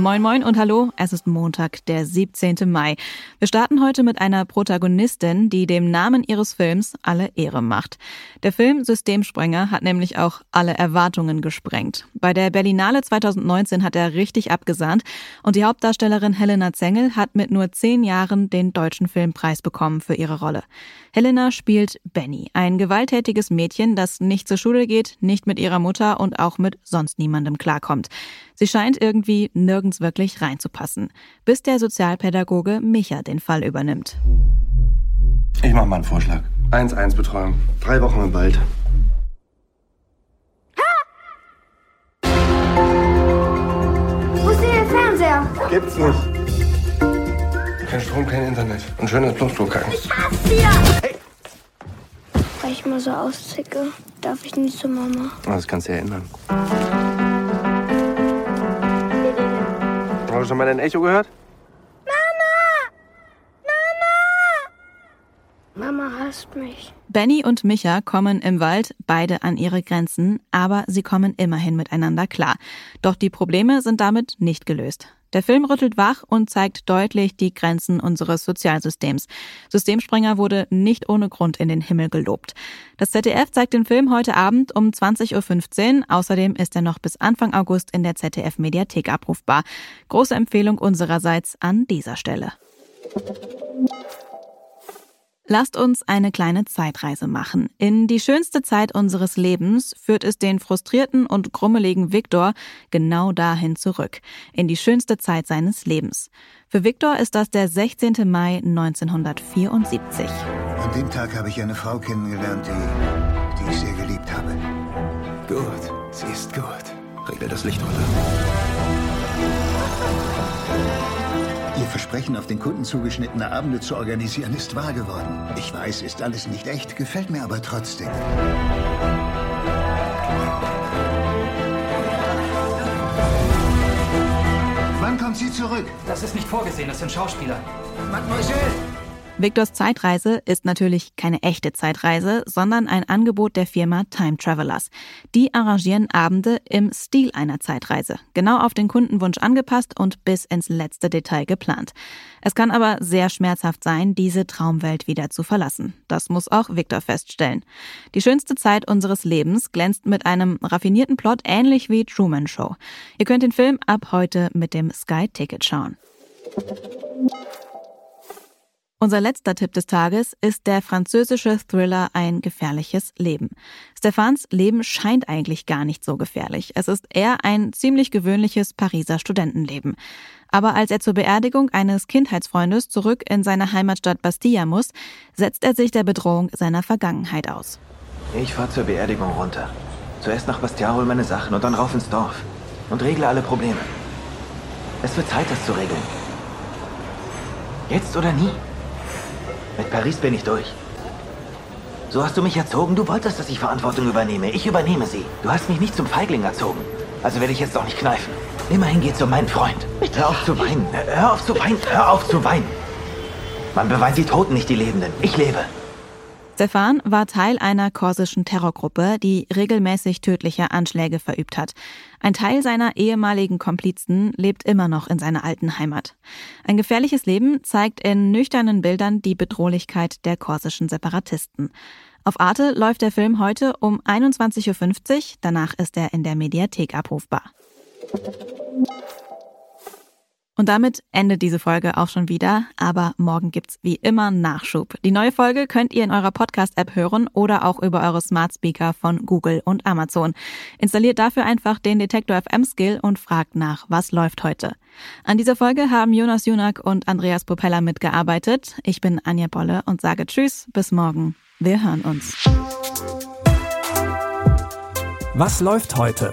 Moin Moin und hallo, es ist Montag, der 17. Mai. Wir starten heute mit einer Protagonistin, die dem Namen ihres Films alle Ehre macht. Der Film Systemsprenger hat nämlich auch alle Erwartungen gesprengt. Bei der Berlinale 2019 hat er richtig abgesahnt und die Hauptdarstellerin Helena Zengel hat mit nur zehn Jahren den Deutschen Filmpreis bekommen für ihre Rolle. Helena spielt Benny, ein gewalttätiges Mädchen, das nicht zur Schule geht, nicht mit ihrer Mutter und auch mit sonst niemandem klarkommt. Sie scheint irgendwie nirgends wirklich reinzupassen, bis der Sozialpädagoge Micha den Fall übernimmt. Ich mach mal einen Vorschlag. 1-1-Betreuung. Drei Wochen im Wald. Wo ist denn der Fernseher? Gibt's nicht. Kein Strom, kein Internet. Und schönes Plumpsklo-Kacken. Ich hasse dir! Weil ich mal so auszicke, darf ich nicht zu Mama. Das kannst du ja ändern. Hast du schon mal dein Echo gehört? Mama hasst mich. Benny und Micha kommen im Wald beide an ihre Grenzen, aber sie kommen immerhin miteinander klar. Doch die Probleme sind damit nicht gelöst. Der Film rüttelt wach und zeigt deutlich die Grenzen unseres Sozialsystems. Systemsprenger wurde nicht ohne Grund in den Himmel gelobt. Das ZDF zeigt den Film heute Abend um 20.15 Uhr. Außerdem ist er noch bis Anfang August in der ZDF-Mediathek abrufbar. Große Empfehlung unsererseits an dieser Stelle. Lasst uns eine kleine Zeitreise machen. In die schönste Zeit unseres Lebens führt es den frustrierten und grummeligen Viktor genau dahin zurück. In die schönste Zeit seines Lebens. Für Viktor ist das der 16. Mai 1974. An dem Tag habe ich eine Frau kennengelernt, die, die ich sehr geliebt habe. Gut. Sie ist gut. Regle das Licht runter. Ihr Versprechen, auf den Kunden zugeschnittene Abende zu organisieren, ist wahr geworden. Ich weiß, ist alles nicht echt, gefällt mir aber trotzdem. Wann kommt sie zurück? Das ist nicht vorgesehen, das sind Schauspieler. Mademoiselle! Viktors Zeitreise ist natürlich keine echte Zeitreise, sondern ein Angebot der Firma Time Travelers. Die arrangieren Abende im Stil einer Zeitreise, genau auf den Kundenwunsch angepasst und bis ins letzte Detail geplant. Es kann aber sehr schmerzhaft sein, diese Traumwelt wieder zu verlassen. Das muss auch Viktor feststellen. Die schönste Zeit unseres Lebens glänzt mit einem raffinierten Plot ähnlich wie Truman Show. Ihr könnt den Film ab heute mit dem Sky Ticket schauen. Unser letzter Tipp des Tages ist der französische Thriller Ein gefährliches Leben. Stephans Leben scheint eigentlich gar nicht so gefährlich. Es ist eher ein ziemlich gewöhnliches Pariser Studentenleben. Aber als er zur Beerdigung eines Kindheitsfreundes zurück in seine Heimatstadt Bastia muss, setzt er sich der Bedrohung seiner Vergangenheit aus. Ich fahr zur Beerdigung runter. Zuerst nach Bastia hol meine Sachen und dann rauf ins Dorf. Und regle alle Probleme. Es wird Zeit, das zu regeln. Jetzt oder nie? Mit Paris bin ich durch. So hast du mich erzogen. Du wolltest, dass ich Verantwortung übernehme. Ich übernehme sie. Du hast mich nicht zum Feigling erzogen. Also werde ich jetzt auch nicht kneifen. Immerhin geht's um meinen Freund. Hör auf zu weinen. Hör auf zu weinen. Hör auf zu weinen. Man beweint die Toten, nicht die Lebenden. Ich lebe. Stefan war Teil einer korsischen Terrorgruppe, die regelmäßig tödliche Anschläge verübt hat. Ein Teil seiner ehemaligen Komplizen lebt immer noch in seiner alten Heimat. Ein gefährliches Leben zeigt in nüchternen Bildern die Bedrohlichkeit der korsischen Separatisten. Auf Arte läuft der Film heute um 21.50 Uhr, danach ist er in der Mediathek abrufbar. Und damit endet diese Folge auch schon wieder, aber morgen gibt's wie immer Nachschub. Die neue Folge könnt ihr in eurer Podcast-App hören oder auch über eure Smart Speaker von Google und Amazon. Installiert dafür einfach den Detektor FM Skill und fragt nach, was läuft heute. An dieser Folge haben Jonas Junak und Andreas Propeller mitgearbeitet. Ich bin Anja Bolle und sage Tschüss, bis morgen. Wir hören uns. Was läuft heute?